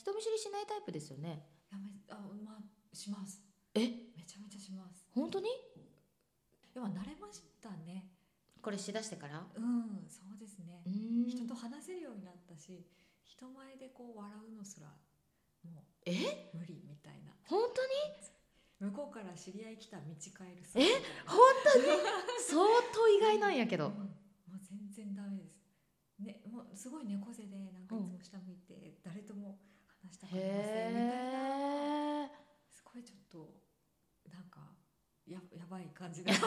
人見知りしないタイプですよね。やめあまあします。え？めちゃめちゃします。本当に？でも慣れましたね。これしだしてから？うんそうですね。人と話せるようになったし人前でこう笑うのすらもえ？う無理みたいな。本当に？向こうから知り合い来た道変えるえ？本当に？相当意外なんやけど。うんもう全然ダメです。ねもうすごい猫背でなんかいつも下向いて誰とも話したくありませんみたいな。すごいちょっとなんかややばい感じだ小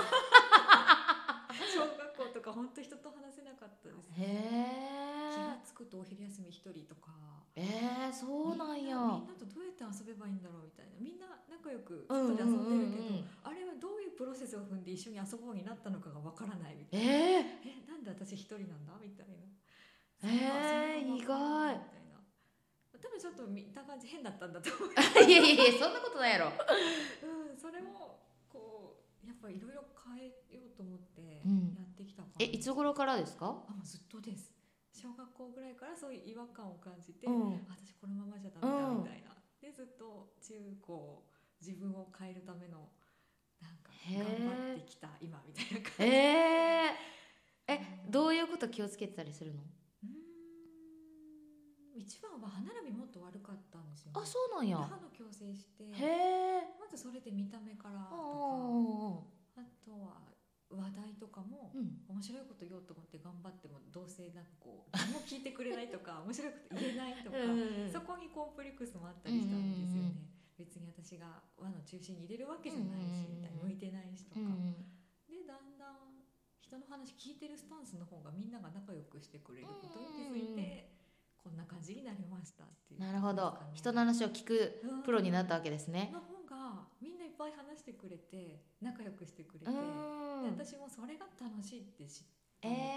学校とか本当人と話せなかったです。へ気がえつくとお昼休み一人とか。えー、そうなんや。みんなとどうやって遊べばいいんだろうみたいな。みんな仲良くうん外で遊んでるけど、うんうんうん。あれはどういうプロセスを踏んで一緒に遊ぼうになったのかがわからないみたいな。ええなんで私一人なんだみたいな。え意外多分ちょっと見た感じ変だったんだと思う。ー、いやいやいやそんなことないやろ。うん、それもこうやっぱいろいろ変えようと思ってうん。やってきたから、えいつ頃からですか？あもうずっとです。小学校ぐらいからそういう違和感を感じて、うん。私このままじゃダメだうんみたいな、でずっと中高自分を変えるためのなんか頑張ってきた今みたいな感じ。えー、えどういうこと気をつけてたりするの？一番は歯並びもっと悪かったんですよ、ね、あそうなんや。で歯の矯正してへえ。まずそれで見た目からとかうんあとは話題とかもうん。面白いこと言おうと思って頑張ってもどうせなんかこう何も聞いてくれないとか 面白いこと言えないとか、うんそこにコンプレックスもあったりしたんですよね、別に私が輪の中心に入れるわけじゃないし、うんみたいな向いてないしとか、うんでだんだん人の話聞いてるスタンスの方がみんなが仲良くしてくれることに気づいて、こんな感じになりましたっていう。なるほど。人の話を聞くうん。プロになったわけですね。の方がみんないっぱい話してくれて仲良くしてくれて、私もそれが楽しいって知ったみたいな。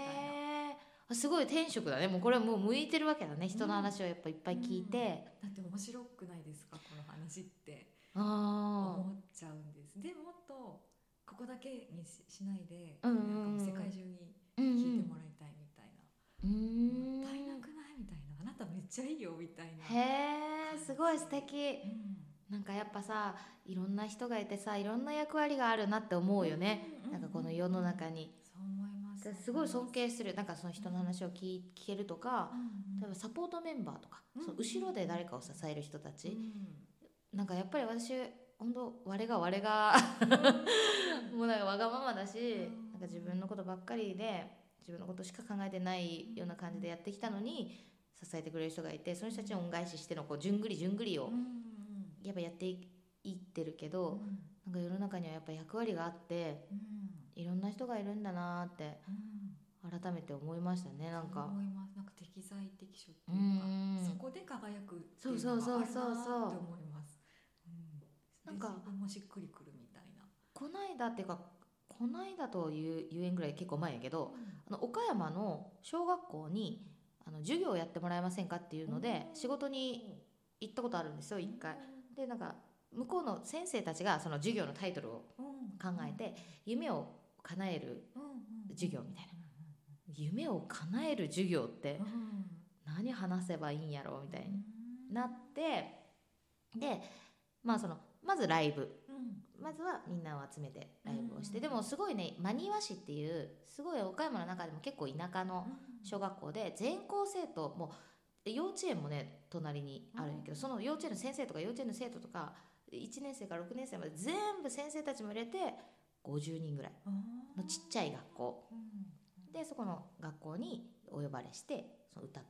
えー、すごい天職だね。もうこれはもう向いてるわけだね。人の話をやっぱいっぱい聞いて、だって面白くないですかこの話って。あ思っちゃうんです。でもっとここだけにししないで、うんうん世界中に聞いてもらいたいみたいな、うんうん。もったいなくためっちゃいいよみたいな、へえすごい素敵。うん。なんかやっぱさいろんな人がいてさいろんな役割があるなって思うよね、うんなんかこの世の中に、そう思います。すごい尊敬する。なんかその人の話を聞い聞けるとか例えばサポートメンバーとか、うんその後ろで誰かを支える人たち、うん。なんかやっぱり私本当我が我がもうなんかわがままだし、うん。なんか自分のことばっかりで自分のことしか考えてないような感じでやってきたのに支えてくれる人がいてその人たちに恩返ししてのこうじゅんぐりじゅん。ぐりをやっぱやっていいってるけど、うん。なんか世の中にはやっぱ役割があってうん。いろんな人がいるんだなってうん。改めて思いましたねなんか。思います。なんか適材適所ってういうか、ん。そこで輝くってそいううそうそうのがあるそうそうなって思います。うん、なんかもしっくりくるみたいな。こないだっていうかこないだというゆえんぐらい結構前やけどあの岡山の小学校にあの授業をやってもらえませんかっていうので仕事に行ったことあるんですよ一回。でなんか向こうの先生たちがその授業のタイトルを考えて夢を叶える授業みたいな。夢を叶える授業って何話せばいいんやろうみたいになってでまあそのまずライブ。まずはみんなを集めてライブをして、うんでもすごいね真庭市っていうすごい岡山の中でも結構田舎の小学校で全校生徒もう幼稚園もね隣にあるんやけど、その幼稚園の先生とか幼稚園の生徒とか1年生から6年生まで全部先生たちも入れて50人ぐらいのちっちゃい学校。でそこの学校にお呼ばれしてその歌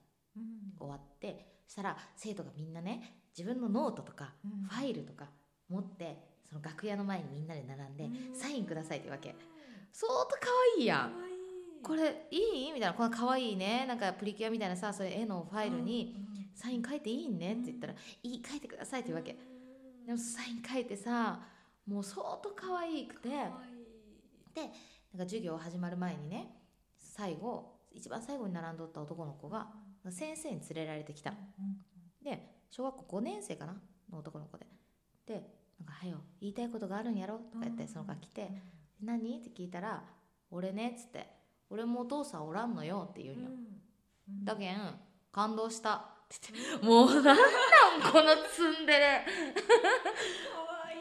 終わってそしたら生徒がみんなね自分のノートとかファイルとか持ってその楽屋の前にみんなで並んでうん。サインくださいってわけ。相当可愛いやんこれいい？みたいなこの可愛いいねなんかプリキュアみたいなさそういう絵のファイルにサイン書いていいねって言ったら「いい書いてください」って言うわけ。でもサイン書いてさもう相当可愛くて。でなんか授業始まる前にね最後一番最後に並んどった男の子が先生に連れられてきた。で小学校5年生かなの男の子で。で「なんかはよ言いたいことがあるんやろ」とか言ってその子が来て「何?」って聞いたら「俺ね」っつって「俺もお父さんおらんのよ」って言うん。よだけん感動した。って言ってもうなんなんこのツンデレ。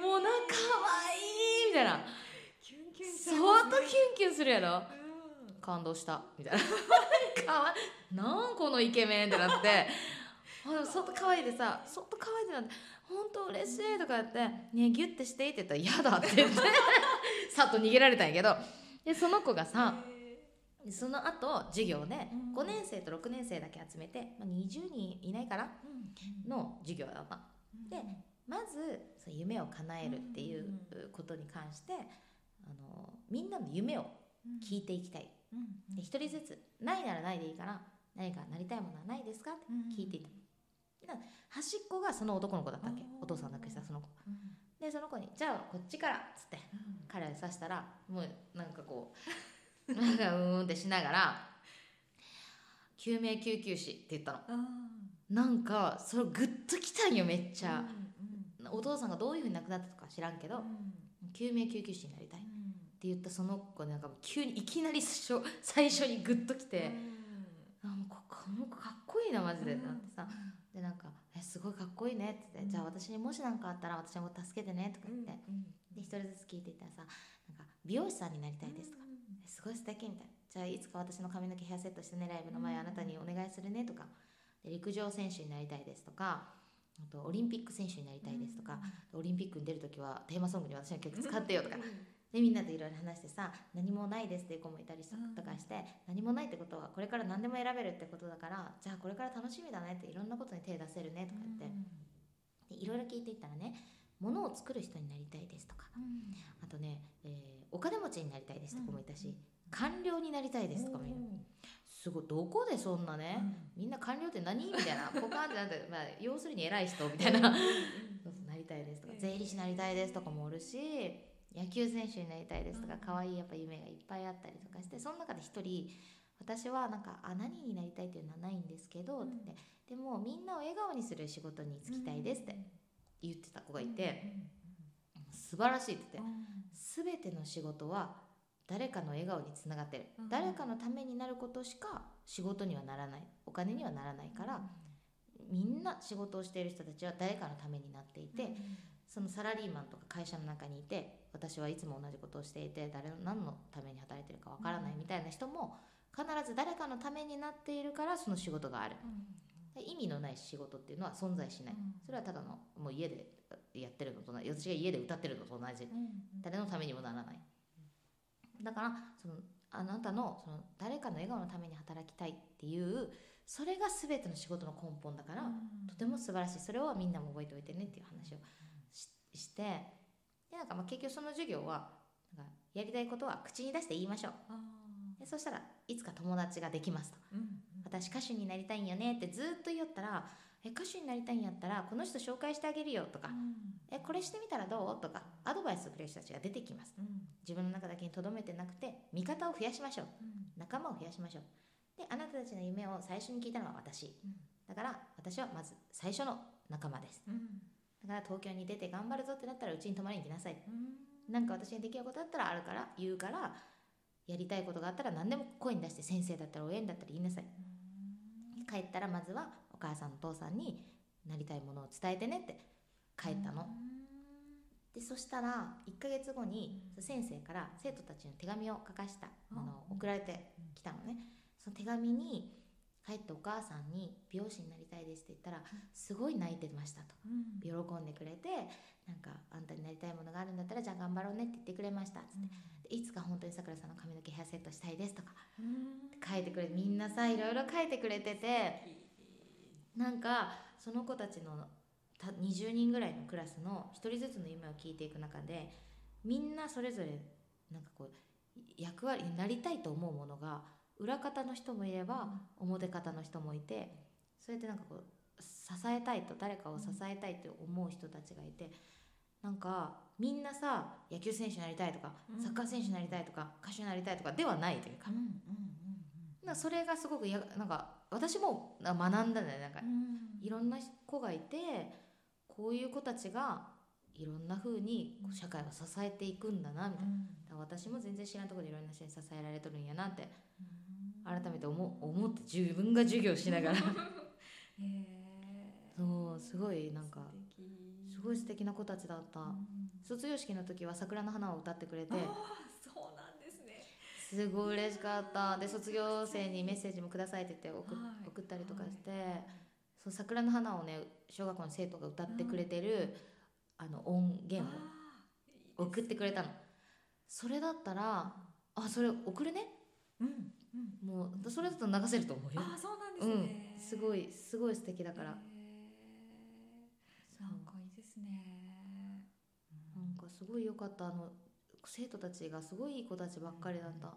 もうなんか可愛いみたいな。キュンキュン相当キュンキュンするやろ。うん。感動した。みたいな。かわいなんこのイケメンってなって。あでも相当可愛いでさ相当可愛いってなって本当嬉しいとか言って「ねギュッてしていい?」って言ったら「嫌だ」って言って。さっと逃げられたんやけど。でその子がさへその後授業でうん。5年生と6年生だけ集めて、まあ、20人いないかなーうん。の授業だったうん。でまずそう夢を叶えるっていうことに関してあのみんなの夢を聞いていきたい。一人ずつないならないでいいから何かなりたいものはないですかってうん。聞いていた。だ端っこがその男の子だったっけ。お父さんだけしたその子。うん。でその子に「じゃあこっちから」っつってうん。彼に刺したらもうなんかこうなんかうーんってしながら「救命救急士」って言ったの。あなんかそれグッときたんよめっちーゃ。うんうん。お父さんがどういうふうに亡くなったとか知らんけど救命救急士になりたいって言ったその子なんか急にいきなり最初 最初にグッときて、あもうここの子かっこいいなマジで。なってさ、でなんか「えすごいかっこいいね」って言って、うん。じゃあ私にもし何かあったら私のこと助けてね」とか言って、で一人ずつ聞いていったらさなんか美容師さんになりたいですとか、えすごい素敵みたいな。じゃあいつか私の髪の毛ヘアセットしてねライブの前あなたにお願いするねとか。で陸上選手になりたいですとか。あとオリンピック選手になりたいですとか、オリンピックに出る時はテーマソングに私の曲使ってよとか、でみんなでいろいろ話してさ何もないですっていう子もいたりとかして、何もないってことはこれから何でも選べるってことだからじゃあこれから楽しみだねっていろんなことに手出せるねとか言って、でいろいろ聞いていったらね物を作る人になりたいですとかあとね、えーお金持ちになりたいですとかもいたし、官僚になりたいですとかもいるすごいどこでそんなね、みんな官僚って何みたいなポカーンってなって、まあ、要するに偉い人みたいな。なりたいですとか税理士になりたいですとかもおるし野球選手になりたいですとかうん。可愛いやっぱ夢がいっぱいあったりとかしてその中で一人私はなんかあ何になりたいっていうのはないんですけど、って。でもみんなを笑顔にする仕事に就きたいですって言ってた子がいて、素晴らしいって言って全ての仕事は誰かの笑顔につながってる、うん。誰かのためになることしか仕事にはならない。お金にはならないから、みんな仕事をしている人たちは誰かのためになっていて、そのサラリーマンとか会社の中にいて私はいつも同じことをしていて誰の何のために働いてるかわからないみたいな人も必ず誰かのためになっているからその仕事がある。で意味のない仕事っていうのは存在しない。それはただのもう家でやってるのと同じ。私が家で歌ってるのと同じ。誰のためにもならない。だからそのあなたのその誰かの笑顔のために働きたいっていうそれが全ての仕事の根本だから、とても素晴らしい。それをみんなも覚えておいてねっていう話をししてでなんかまあ結局その授業はなんかやりたいことは口に出して言いましょう。でそしたらいつか友達ができますと私歌手になりたいんよねってずっと言ったらえ歌手になりたいんやったらこの人紹介してあげるよとかえこれしてみたらどうとかアドバイスをくれる人たちが出てきます。自分の中だけにとどめてなくて味方を増やしましょう。仲間を増やしましょう。であなたたちの夢を最初に聞いたのは私。だから私はまず最初の仲間です。だから東京に出て頑張るぞってなったらうちに泊まりに来なさい。なんか私にできることだったらあるから言うからやりたいことがあったら何でも声に出して先生だったら親にだったら言いなさい帰ったらまずはお母さんお父さんになりたいものを伝えてねって帰ったの、でそしたら1ヶ月後に先生から生徒たちの手紙を書かしたものを送られてきたのね。その手紙に帰ってお母さんに美容師になりたいですって言ったらすごい泣いてましたと。喜んでくれてなんかあんたになりたいものがあるんだったらじゃあ頑張ろうねって言ってくれましたっつってでいつか本当にさくらさんの髪の毛ヘアセットしたいですとか書いてくれてみんなさいろいろ書いてくれててなんかその子たちのた20人ぐらいのクラスの1人ずつの夢を聞いていく中でみんなそれぞれなんかこう役割になりたいと思うものが裏方の人もいれば表方の人もいてそうやってなんかこう支えたいと誰かを支えたいと思う人たちがいてなんかみんなさ野球選手になりたいとかうん。サッカー選手になりたいとか歌手になりたいとかではないというか。それがすごくやなんか私も学んだんだよねなんか。いろんな子がいてこういう子たちがいろんな風にこう社会を支えていくんだなみたいな。私も全然知らんところでいろんな人に支えられとるんやなって改めて思思って自分が授業しながら。へそうすごいなんかすごい素敵な子たちだった、うん。卒業式の時は桜の花を歌ってくれて。ああそうなんですね。すごい嬉しかった。で卒業生にメッセージもくださいって言って送,、はい。送ったりとかして、はい。そう桜の花をね小学校の生徒が歌ってくれてる、あの音源を送ってくれたの。それだったらあそれ送るね。うんうんもうそれだと流せると思うよ。ああそうなんですうねん。すごいすごい素敵だから、へー。なんかいいですね。なんかすごい良かった。あの生徒たちがすごいいい子たちばっかりだった、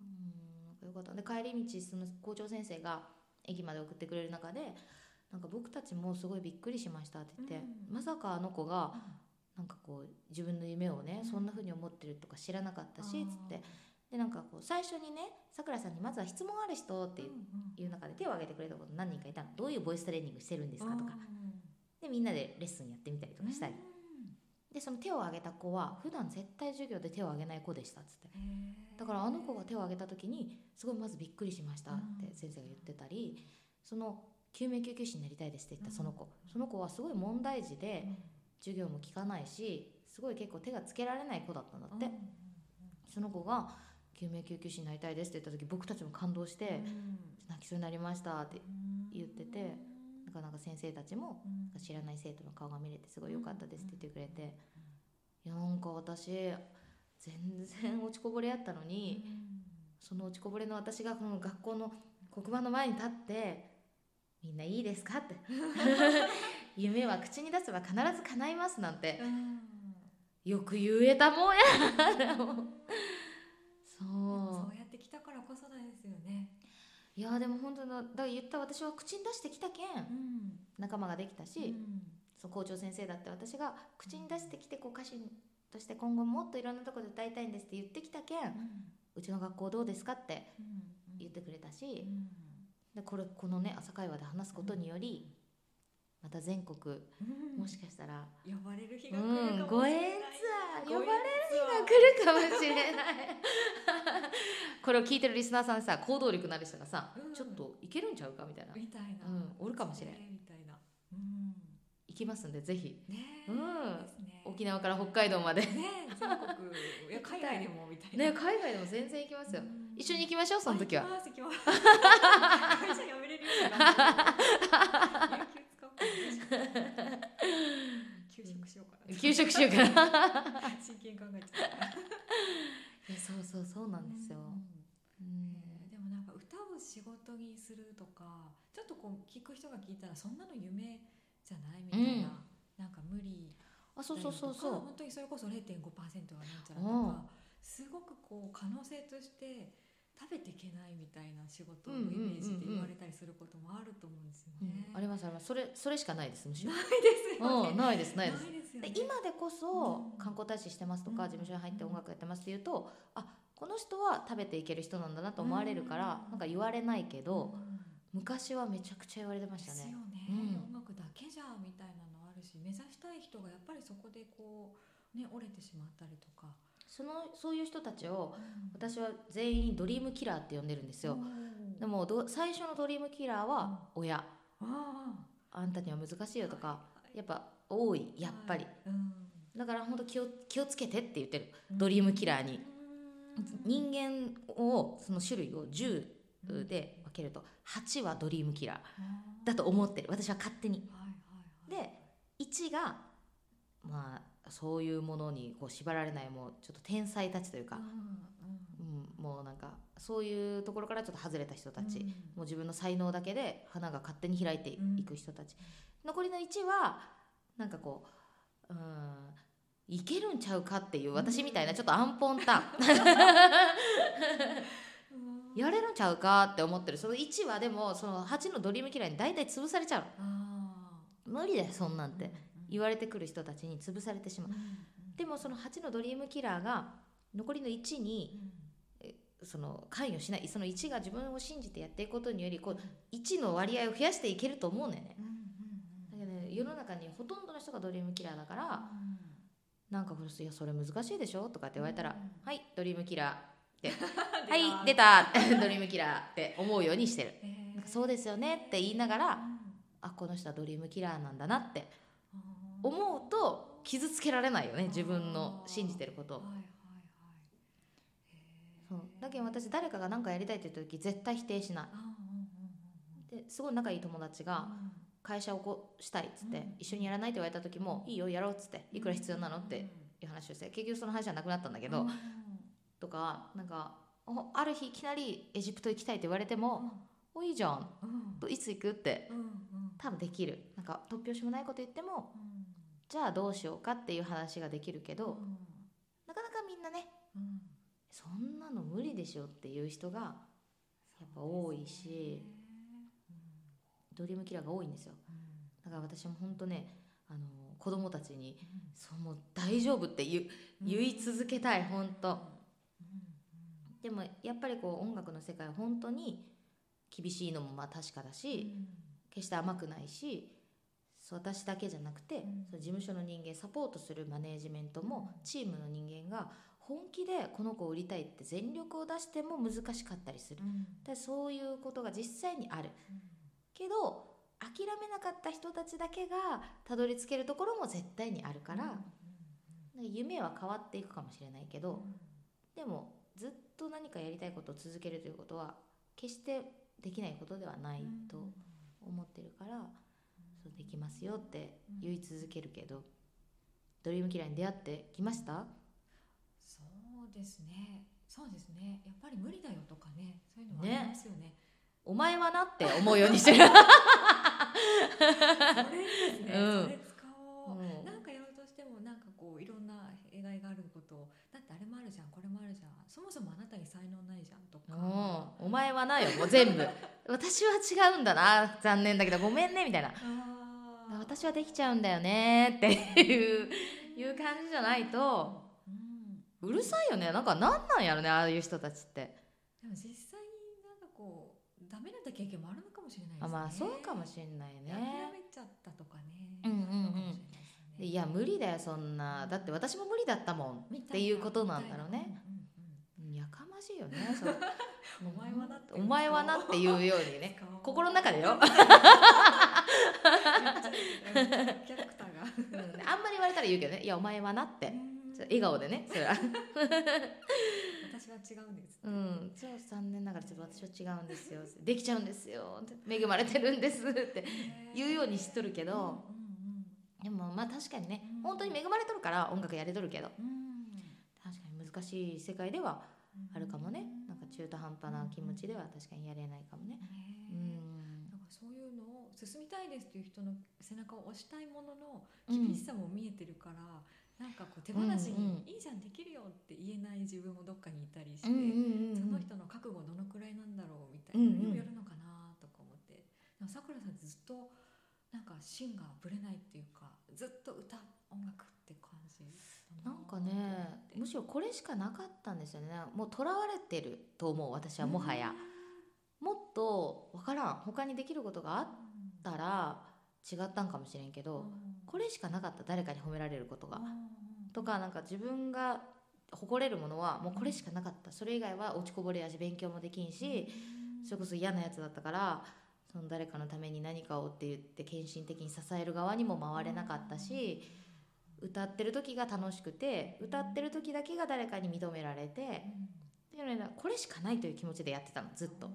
うん、なんか良かった。で帰り道その校長先生が駅まで送ってくれる中でなんか僕たちもすごいびっくりしましたって言って、うん。まさかあの子があなんかこう自分の夢をね、うん。そんな風に思ってるとか知らなかったしあーつってでなんかこう最初にねさくらさんにまずは質問ある人っていう中で手を挙げてくれたこと何人かいたの。どういうボイストレーニングしてるんですかとか。でみんなでレッスンやってみたりとかしたり、でその手を挙げた子は普段絶対授業で手を挙げない子でしたっつってだからあの子が手を挙げた時にすごいまずびっくりしましたって先生が言ってたりその救命救急士になりたいですって言ったその子。その子はすごい問題児で授業も聞かないしすごい結構手がつけられない子だったんだって。その子が救命救急士になりたいですって言った時僕たちも感動して泣きそうになりましたって言っててなかなか先生たちも知らない生徒の顔が見れてすごい良かったですって言ってくれていやなんか私全然落ちこぼれやったのにその落ちこぼれの私がこの学校の黒板の前に立って「みんないいですか?」って「夢は口に出せば必ず叶います」なんて。よく言えたもんやからこそですよね。ういやでも本当だだから言った私は口に出してきたけん仲間ができたし、その校長先生だって私が口に出してきてこう歌手として今後もっといろんなところで歌いたいんですって言ってきたけんうちの学校どうですかって言ってくれたし、でこれこのね朝会話で話すことによりまた全国もしかしたら、呼ばれる日うが来るん、かもしれない。ご縁ツアー。呼ばれる日日が来るかもしれない。これを聞いてるリスナーさんでさ行動力のある人がさ、うん。ちょっといけるんちゃうかみたいな。みたいな、うんおるかもしれん。みたいな、うん、行きますんでぜひ。ねえ、うん。ね。沖縄から北海道まで。ね全国。いや 海外でもみたいな、海外でも全然行きますよ、うん。一緒に行きましょうその時は。あ行きます行きます。会社辞めれるようにな給使おうかな休職しようかな。給食しようかな。真剣に考えちゃっ そうそうそうなんですよ、うん。えーでもなんか歌を仕事にするとかちょっとこう聞く人が聞いたらそんなの夢じゃないみたいな、なんか無理。あそうそうそうそう。本当にそれこそ0.5%がなんちゃらとうん。かすごくこう可能性として食べていけないみたいな仕事のイメージで言われたりすることもあると思うんですようんね。ありますあります。それそれしかないですむしろ。ないですよね。うんないですないです。ですで今でこそうん。観光大使してますとか、うん。事務所に入って音楽やってますって言うとあこの人は食べていける人なんだなと思われるから、うん。なんか言われないけど、うん。昔はめちゃくちゃ言われてましたね。ですよね、うん。音楽だけじゃみたいなのあるし目指したい人がやっぱりそこでこうね折れてしまったりとか、そのそういう人たちを私は全員ドリームキラーって呼んでるんですよ、でもど最初のドリームキラーは親、あんたには難しいよとか、やっぱ多いやっぱり、うん。だから本当気を気をつけてって言ってる。ドリームキラーに、人間をその種類を10で分けると8はドリームキラーだと思ってる。私は勝手に。で1がまあそういうものにこう縛られないもうちょっと天才たちというか、うん、もうなんかそういうところからちょっと外れた人たち、もう自分の才能だけで花が勝手に開いていく人たち、残りの1はなんかこううんいけるんちゃうかっていう私みたいなちょっとアンポンタンやれるんちゃうかって思ってる。その1はでもその8のドリームキラーに大体潰されちゃうの。無理だよそんなんて言われてくる人たちに潰されてしまう。でもその8のドリームキラーが残りの1にその関与しない。その1が自分を信じてやっていくことによりこう1の割合を増やしていけると思うんだよね。だけどね世の中にほとんどの人がドリームキラーだからなんかこれいやそれ難しいでしょとかって言われたら「はいドリームキラー」って「はい出た。ドリームキラー」って思うようにしてる。なんかそうですよねって言いながらあこの人はドリームキラーなんだなって思うと傷つけられないよね自分の信じてることだけど私誰かが何かやりたいって言った時絶対否定しない。ですごい仲いい友達がうん会社を起こしたいっつって、うん。一緒にやらないって言われた時も、いいよやろうっつっていくら必要なのっていう話をして結局その話はなくなったんだけど、うんとかなんかおある日いきなりエジプト行きたいって言われても「おいいじゃん。うん。いつ行く?」って多分できる。なんか突拍子もないこと言ってもうんじゃあどうしようかっていう話ができるけど、うん。なかなかみんなねうん。そんなの無理でしょっていう人がやっぱ多いしドリームキラーが多いんですよ。だから私も本当ねあの子供たちに「そうもう大丈夫」って言う言い続けたい本当。でもやっぱりこう音楽の世界は本当に厳しいのもまあ確かだし、決して甘くないし私だけじゃなくて、うん。その事務所の人間サポートするマネージメントも、チームの人間が本気でこの子を売りたいって全力を出しても難しかったりする。でそういうことが実際にある。けど諦めなかった人たちだけがたどり着けるところも絶対にあるから、なんか夢は変わっていくかもしれないけど、でもずっと何かやりたいことを続けるということは決してできないことではないと思ってるから、そうできますよって言い続けるけど、ドリームキラーに出会ってきました？そうですね。そうですね。やっぱり無理だよとかね。そういうのもありますよね。お前はなって思うようにしてる、それいいですね、うん。それ使おう、うん。なんかやろうとしてもなんかこういろんな弊害があることをだってあれもあるじゃん。これもあるじゃん。そもそもあなたに才能ないじゃんとか、うん、お前はなよ。もう全部。私は違うんだな。残念だけど。ごめんね。みたいな私はできちゃうんだよねっていういう感じじゃないとうんうるさいよね。なんかなんなんやろねああいう人たちって。でも実際になんかこうダメだった経験もあるのかもしれないですね。あまあそうかもしれない諦ねめちゃったとかね。うんうんうん。いや無理だよそんな。だって私も無理だったもんっていうことなんだろうね。うんうんうんやかましいよねそうお前はなって。お前はなっていうようにね。心の中でよ、あんまり言われたら言うけどね。いやお前はなって。笑顔でねそれは。私は違うんです。うん、ちょっと残念ながらちょっと私は違うんですよ。できちゃうんですよ。恵まれてるんですって。言うようにしとるけど、でもまあ確かにねうん。本当に恵まれとるから音楽やれとるけど。確かに難しい世界ではうんあるかもね。なんか中途半端な気持ちでは確かにやれないかもね。ねうん。なん。かそういうのを進みたいですっていう人の背中を押したいもののうん厳しさも見えてるから、なんかこう手放しうんうんに「いいじゃんできるよ」って言えない自分もどっかにいたりして、うんうんうんその人の覚悟どのくらいなんだろうみたいなのにもよるのかなとか思って、でもさくらさんってずっとなんか芯がぶれないっていうかずっと歌音楽って感じ？だなんかねむしろこれしかなかったんですよね。もうとらわれてると思う私はもはや。もっと分からん他にできることがあったら違ったんかもしれんけどこれしかなかった誰かに褒められることが。とかなんか自分が誇れるものはもうこれしかなかった。それ以外は落ちこぼれやし勉強もできんしそれこそ嫌なやつだったからその誰かのために何かをって言って献身的に支える側にも回れなかったし歌ってる時が楽しくて歌ってる時だけが誰かに認められてっていうのでこれしかないという気持ちでやってたのずっと。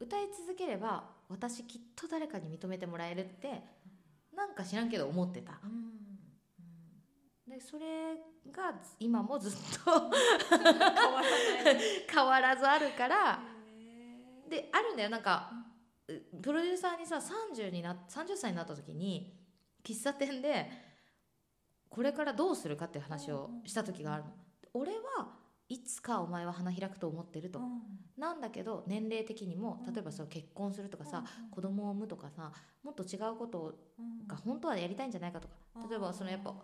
歌い続ければ私きっと誰かに認めてもらえるってなんか知らんけど思ってた。でそれが今もずっと 変わらずあるからであるんだよ。なんかうプロデューサーにさ30にな30歳になった時に喫茶店でこれからどうするかっていう話をした時があるの。俺はいつかお前は花開くと思ってると。なんだけど年齢的にも例えばその結婚するとかさ子供を産むとかさもっと違うことが本当はやりたいんじゃないかとか。例えばそのやっぱ好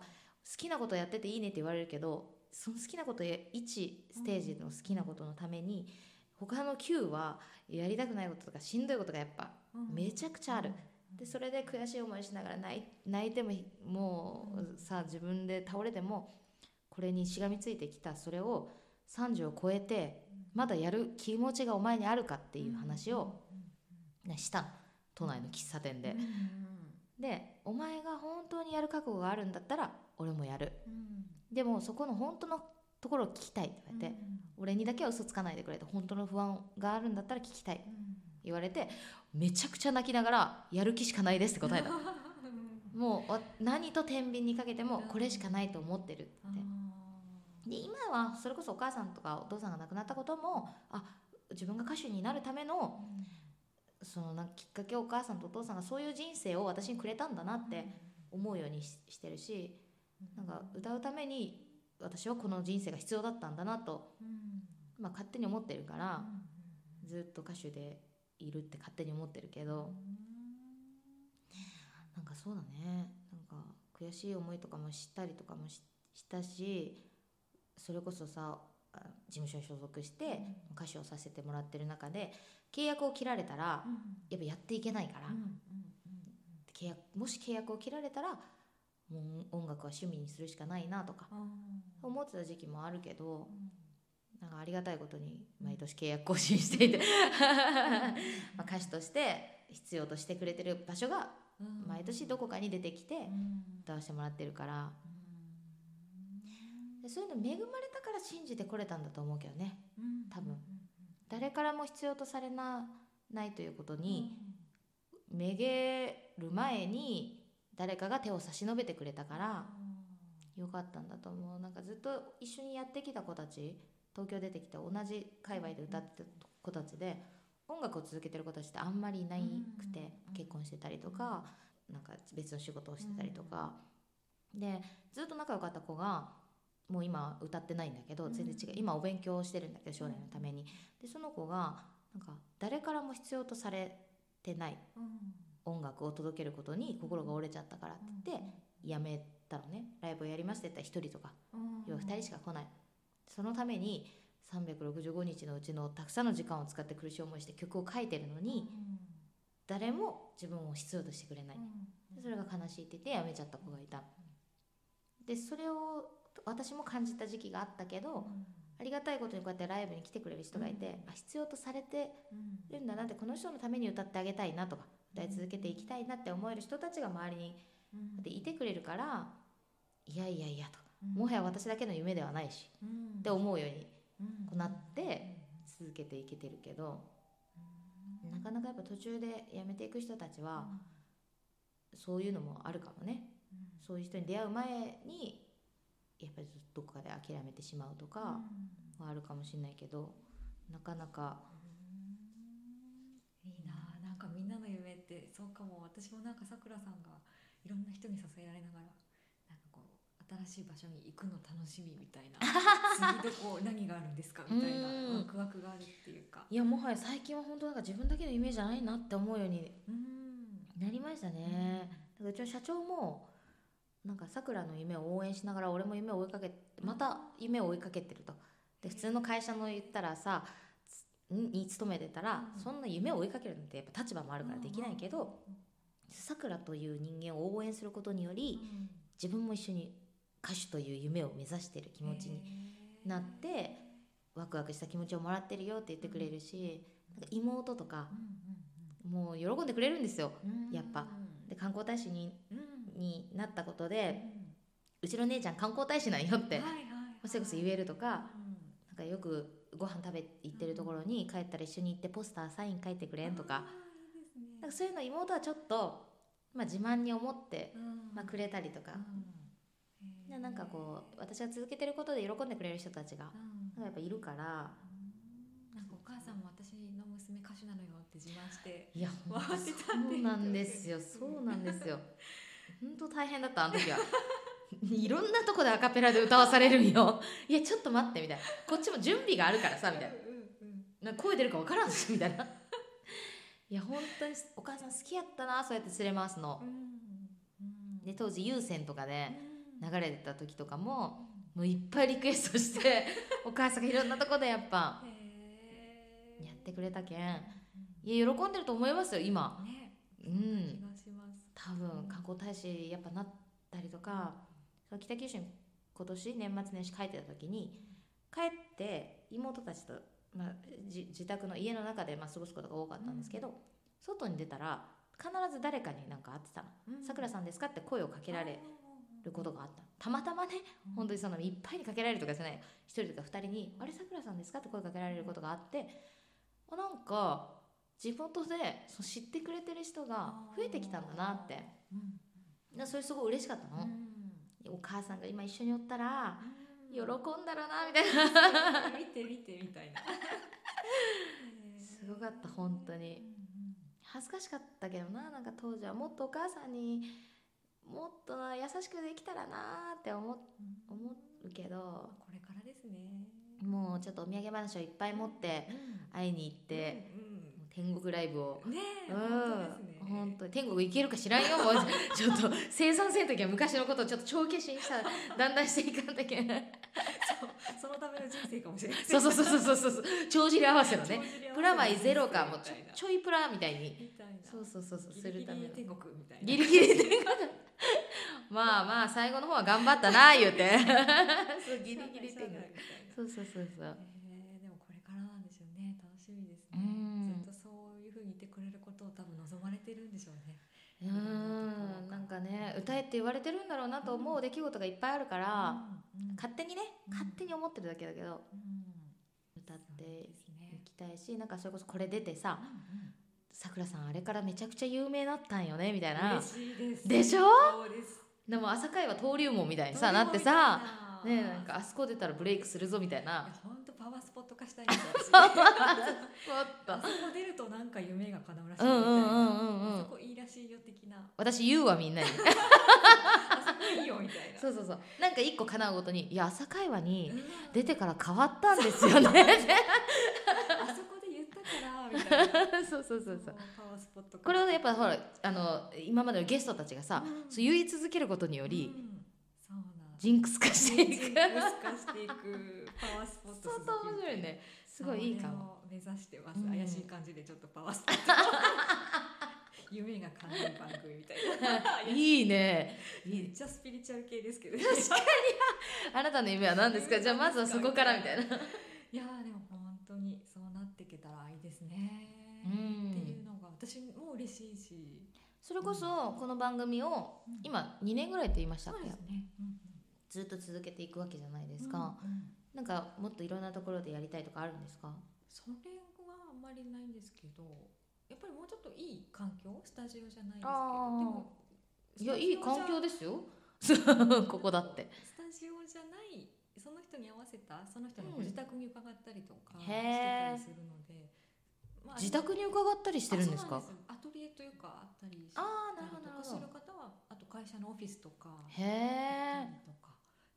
きなことやってていいねって言われるけどその好きなことや1ステージの好きなことのために他の9はやりたくないこととかしんどいことがやっぱめちゃくちゃあるでそれで悔しい思いしながら泣い泣いてももうさ自分で倒れてもこれにしがみついてきたそれを30を超えてまだやる気持ちがお前にあるかっていう話をねした。の都内の喫茶店で、うんでお前が本当にやる覚悟があるんだったら俺もやる。うんでもそこの本当のところを聞きたいって言われて、俺にだけは嘘つかないでくれと本当の不安があるんだったら聞きたい言われてめちゃくちゃ泣きながらやる気しかないですって答えた。もうわ何と天秤にかけてもこれしかないと思ってるって。で今はそれこそお母さんとかお父さんが亡くなったこともあ自分が歌手になるためのそのなきっかけをお母さんとお父さんがそういう人生を私にくれたんだなって思うようにししてるしなんか歌うために私はこの人生が必要だったんだなと、まあ、勝手に思ってるからずっと歌手でいるって勝手に思ってるけどなんかそうだね。なんか悔しい思いとかもしたりとかもししたしそれこそさあ事務所に所属して歌手をさせてもらってる中で契約を切られたらやっぱやっていけないから、契約もし契約を切られたらもう音楽は趣味にするしかないなとか思ってた時期もあるけどなんかありがたいことに毎年契約更新していて。まあ歌手として必要としてくれてる場所が毎年どこかに出てきて歌わせてもらってるから。でそういうの恵まれたから信じてこれたんだと思うけどね。多分。誰からも必要とされなないということにめげる前に誰かが手を差し伸べてくれたからよかったんだと思う。なんかずっと一緒にやってきた子たち東京出てきて同じ界隈で歌ってた子たちで音楽を続けてる子たちってあんまりいなくて結婚してたりとかなんか別の仕事をしてたりとか。でずっと仲良かった子がもう今歌ってないんだけど全然違う。今お勉強をしてるんだけど将来のために。でその子がなんか誰からも必要とされてない音楽を届けることに心が折れちゃったからって言ってやめたのね。ライブをやりますって言ったら1人とか要は2人しか来ないそのために365日のうちのたくさんの時間を使って苦しい思いして曲を書いてるのに誰も自分を必要としてくれない。でそれが悲しいって言ってやめちゃった子がいた。でそれを私も感じた時期があったけどありがたいことにこうやってライブに来てくれる人がいて、あ必要とされてるんだなってこの人のために歌ってあげたいなとか歌い続けていきたいなって思える人たちが周りにでいてくれるからいやいやいやともはや私だけの夢ではないしって思うようにこうなって続けていけてるけどなかなかやっぱ途中で辞めていく人たちはそういうのもあるかもね。そういう人に出会う前にやっぱりどこかで諦めてしまうとかはあるかもしれないけどなかなかいいなあ。なんかみんなの夢ってそうかも。私もなんかさくらさんがいろんな人に支えられながら新しい場所に行くの楽しみみたいな。次どこ何があるんですかみたいな。うん。ワクワクがあるっていうか。いやもはや最近は本当なんか自分だけの夢じゃないなって思うようにうん。なりましたね、うちの社長もなんかさくらの夢を応援しながら俺も夢を追いかけまた夢を追いかけてると。で普通の会社の言ったらさつに勤めてたら、うん。そんな夢を追いかけるなんてやっぱ立場もあるからできないけどさくらという人間を応援することにより自分も一緒に歌手という夢を目指してる気持ちになってワクワクした気持ちをもらってるよって言ってくれるし、なんか妹とかもう喜んでくれるんですよやっぱ。で観光大使にになったことでうちの姉ちゃん観光大使なんよってそれこそ言えるとかなんかよくご飯食べ行ってるところに帰ったら一緒に行ってポスターサイン書いてくれんとか。なんかそういうの妹はちょっと、まあ、自慢に思って、まあ、くれたりとか、でなんかこう私が続けてることで喜んでくれる人たちがなん。かやっぱいるから。なんかお母さんも私の娘歌手なのよって自慢していや回してたそうなんですよ。そうなんですよ。本当大変だったあの時は。いろんなとこでアカペラで歌わされるんよ。いやちょっと待ってみたいな。こっちも準備があるからさみたいな。なんか声出るか分からんしみたいな。いや本当にお母さん好きやったなそうやって連れ回すの。で当時有線とかで流れてた時とかももういっぱいリクエストして お母さんがいろんなとこでやっぱやってくれたけん。いや喜んでると思いますよ今。ね。うん。多分観光大使やっぱなったりとか、北九州に今年年末年始帰ってた時に帰って妹たちと、まあ、じ自宅の家の中でまあ過ごすことが多かったんですけど、外に出たら必ず誰かになんか会ってたの。うん「さくらさんですか?」って声をかけられることがあった。たまたまねうん本当にそのいっぱいにかけられるとかじゃない。一人とか二人に「あれさくらさんですか?」って声かけられることがあって。あなんか地元でそう知ってくれてる人が増えてきたんだなって。うんなそれすごい嬉しかったの、うん。お母さんが今一緒におったらうん。喜んだろうなみたいな。見て見てみたいな。すごかった本当に。恥ずかしかったけどななんか当時は。もっとお母さんにもっとな優しくできたらなって思思うけどこれからですね。もうちょっとお土産話をいっぱい持って会いに行って、天国ライブを。うんねえうん。本当ですね。本当に天国行けるか知らんよ。もうちょっと生産性の時は昔のことをちょっと帳消しにしたらだんだんしていかんといけない そうそのための人生かもしれないそうそうそうそうそうそう。帳尻合わせのね。プラマイゼロかもうちょちょいプラみたいに。そうそうそうそうギリギするための。リ天国みたいな。ギリギリでまあまあ最後の方は頑張ったな 言うて。そうギリギリ天国。そうそうそうそう。えーでもこれからなんでしょうね。楽しみですね。うん。ずっとそういうふうに言ってくれることを多分望まれてるんでしょうねうーん。なんかね歌えって言われてるんだろうなと思う出来事がいっぱいあるから、勝手にねうん。勝手に思ってるだけだけどうん。歌っていきたいしなんかそれこそこれ出てさうん「さくらさんあれからめちゃくちゃ有名だったんよね」みたいうんな。嬉しいです。でしょ？でも朝会は登竜門みたいにさな。ってさねなんかあそこ出たらブレイクするぞみたいなパワースポット化したいんですよ私。もっとあそこ出るとなんか夢が叶うらしいみたいうんうんうんうんうん。なあそこいいらしいよ的な。私言うわみんなに。あそこいいよみたいな。そうそうそう。なんか一個叶うごとに「いや朝会話にうん。出てから変わったんですよね」あそこで言ったからみたいな。そうそうそうそう。パワースポット化。これをやっぱほらあの今までのゲストたちがさ、うん。そう言い続けることにより、うんジンクス化していく。ジンクス化していく。パワースポット相当面白いね。すごいいいかもも目指してます、うん。怪しい感じでちょっとパワースポット。夢が叶う番組みたいな。いいね。めっちゃスピリチュアル系ですけどね。あなたの夢は何ですか？じゃあまずはそこからみたいな。いやーでも本当にそうなっていけたらいいですね、うん。っていうのが私も嬉しいし。それこそこの番組をうん。今2年ぐらいって言いましたっけ？そうですね、うんずっと続けていくわけじゃないでうんすか、うんうん。なんかもっといろんなところでやりたいとかあるんですか？それはあんまりないんですけどやっぱりもうちょっといい環境スタジオじゃないですけどでもいやいい環境ですよ。ここだって。スタジオじゃないその人に合わせたその人のうん。ご自宅に伺ったりとかしてたりするので、まあ自宅に伺ったりしてるんですか？あそうなんですアトリエというかあったりしああなるほたりとかすどなるほど。る方はあと会社のオフィスとかへえ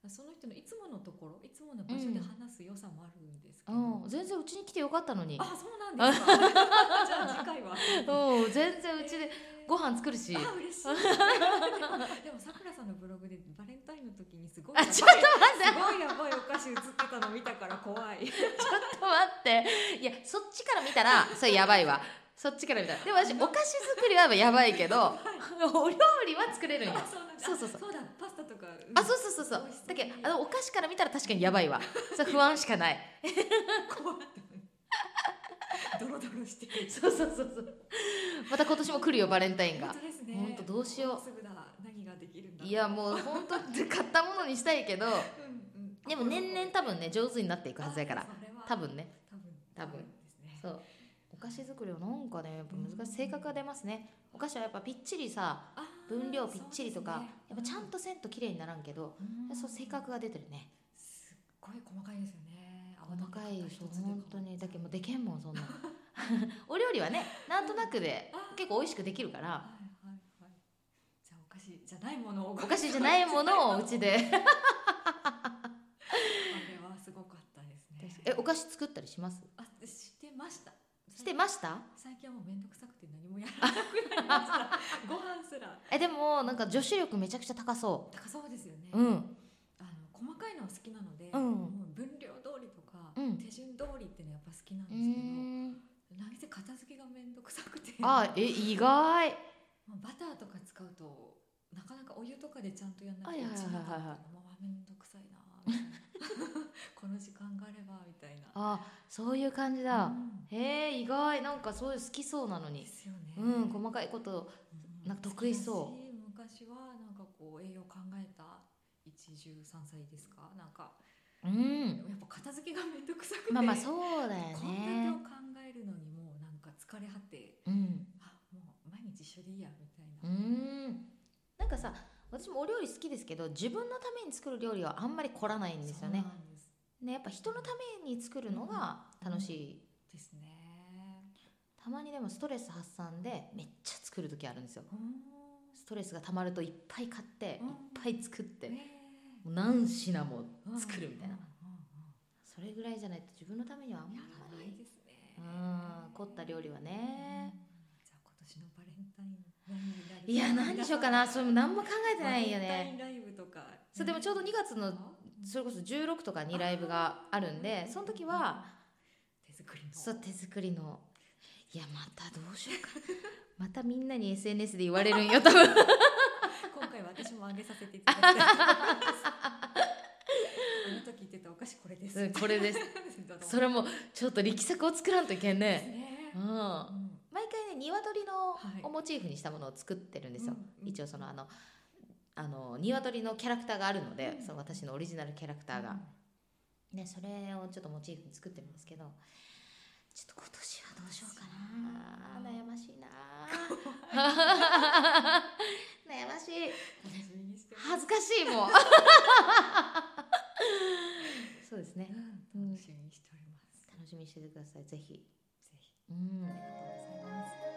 その人のいつものところいつもの場所で話す良さもあるんですけど、うん。全然うちに来てよかったのに。あそうなんですか。じゃあ次回は。うん。全然うちでご飯作るし。あ嬉しい。でもさくらさんのブログでバレンタインの時にすごいあちょっと待って。すごいやばいお菓子映ってたの見たから怖い。ちょっと待って。いやそっちから見たらそれやばいわそっちから見たら。でも私お菓子作りはやばいけどお料理は作れるんよ。あそうそうそうそう。だ。パスタとか。あそうそうそうそう。だけにどあのお菓子から見たら確かにやばいわ。それ不安しかない。ドロドロしてる。そうそうそうそう。また今年も来るよバレンタインが。本当ですね。本当どうしよう。もすぐだ。何ができるんだいやもう本当買ったものにしたいけどでも年々多分ね上手になっていくはずやから。多分ね。多分。多分。そうお菓子作りはなんかねやっぱ難しい。性格が出ますね。お菓子はやっぱぴっちりさ分量ぴっちりとか、ね。やっぱちゃんとせんと綺麗にならんけど、うん。そう性格が出てるね。すっごい細かいですよね。細かいそう本当に。だけどもうでけんもんそんな。は お料理はねなんとなくで結構美味しくできるから。いはいはい。じゃあお菓子じゃないものを。お菓子じゃないものをうちで。あれはすごかったですね。えお菓子作ったりします？してました？最近はもうめんどくさくて何もやらなくなりました。ご飯すら。えでもなんか女子力めちゃくちゃ高そ高そうですよね、ううん。あの細かいのは好きなので、うん。もう分量通りとか、うん。手順通りっていうのはやっぱ好きなんうですけど、何せ片付けがめんどくさくて。あえ意外。バターとか使うとなかなかお湯とかでちゃんとやんなくてはいはいはい この時間があればみたいな。あそういう感じだ、うん。へえ意外。なんかそういう好きそうなのでにすよね。うん細かいことうんなんか得意そう。昔はなんかこう栄養考えた一汁三菜ですか？なんかうん。やっぱ片付けがめんどくさくて。まあまあそうだよ献立ねを考えるのにもうなんか疲れ果てうん。あもう毎日一緒でいいやみたいな、ん。なんかさ私もお料理好きですけど自分のために作る料理はあんまり凝らないんですよね。ねやっぱ人のために作るのが楽しい、ですね。たまにでもストレス発散でめっちゃ作る時あるんですよ。うん。ストレスがたまるといっぱい買ってうん。いっぱい作って何品もうん作るみたいな。うんうんそれぐらいじゃないと自分のためにはあんまりですね。うん凝った料理はねいや何にしようかな。それも何も考えてないよね。タインライブとか。そうでもちょうど2月のそれこそ16とかにライブがあるんでその時は手作りの。そう手作りの。いやまたどうしようか。またみんなに SNS で言われるんよ多分。今回は私もあげさせていただきたい あの時言ってたお菓子これです。うんこれです。それもちょっと力作を作らんといけんね。ね。うん。うん毎回ね鶏のはい。をモチーフにしたものを作ってるんですよ、うんうん。一応そのあのあの鶏のキャラクターがあるので、うん。その私のオリジナルキャラクターが、ね、それをちょっとモチーフに作ってるんですけどちょっと今年はどうしようかな。悩ましいな。悩ましい。恥ずかしいもう。そうですね。うん。楽しみにしております。楽しみにしててください。ぜひうん、ありがとうございます。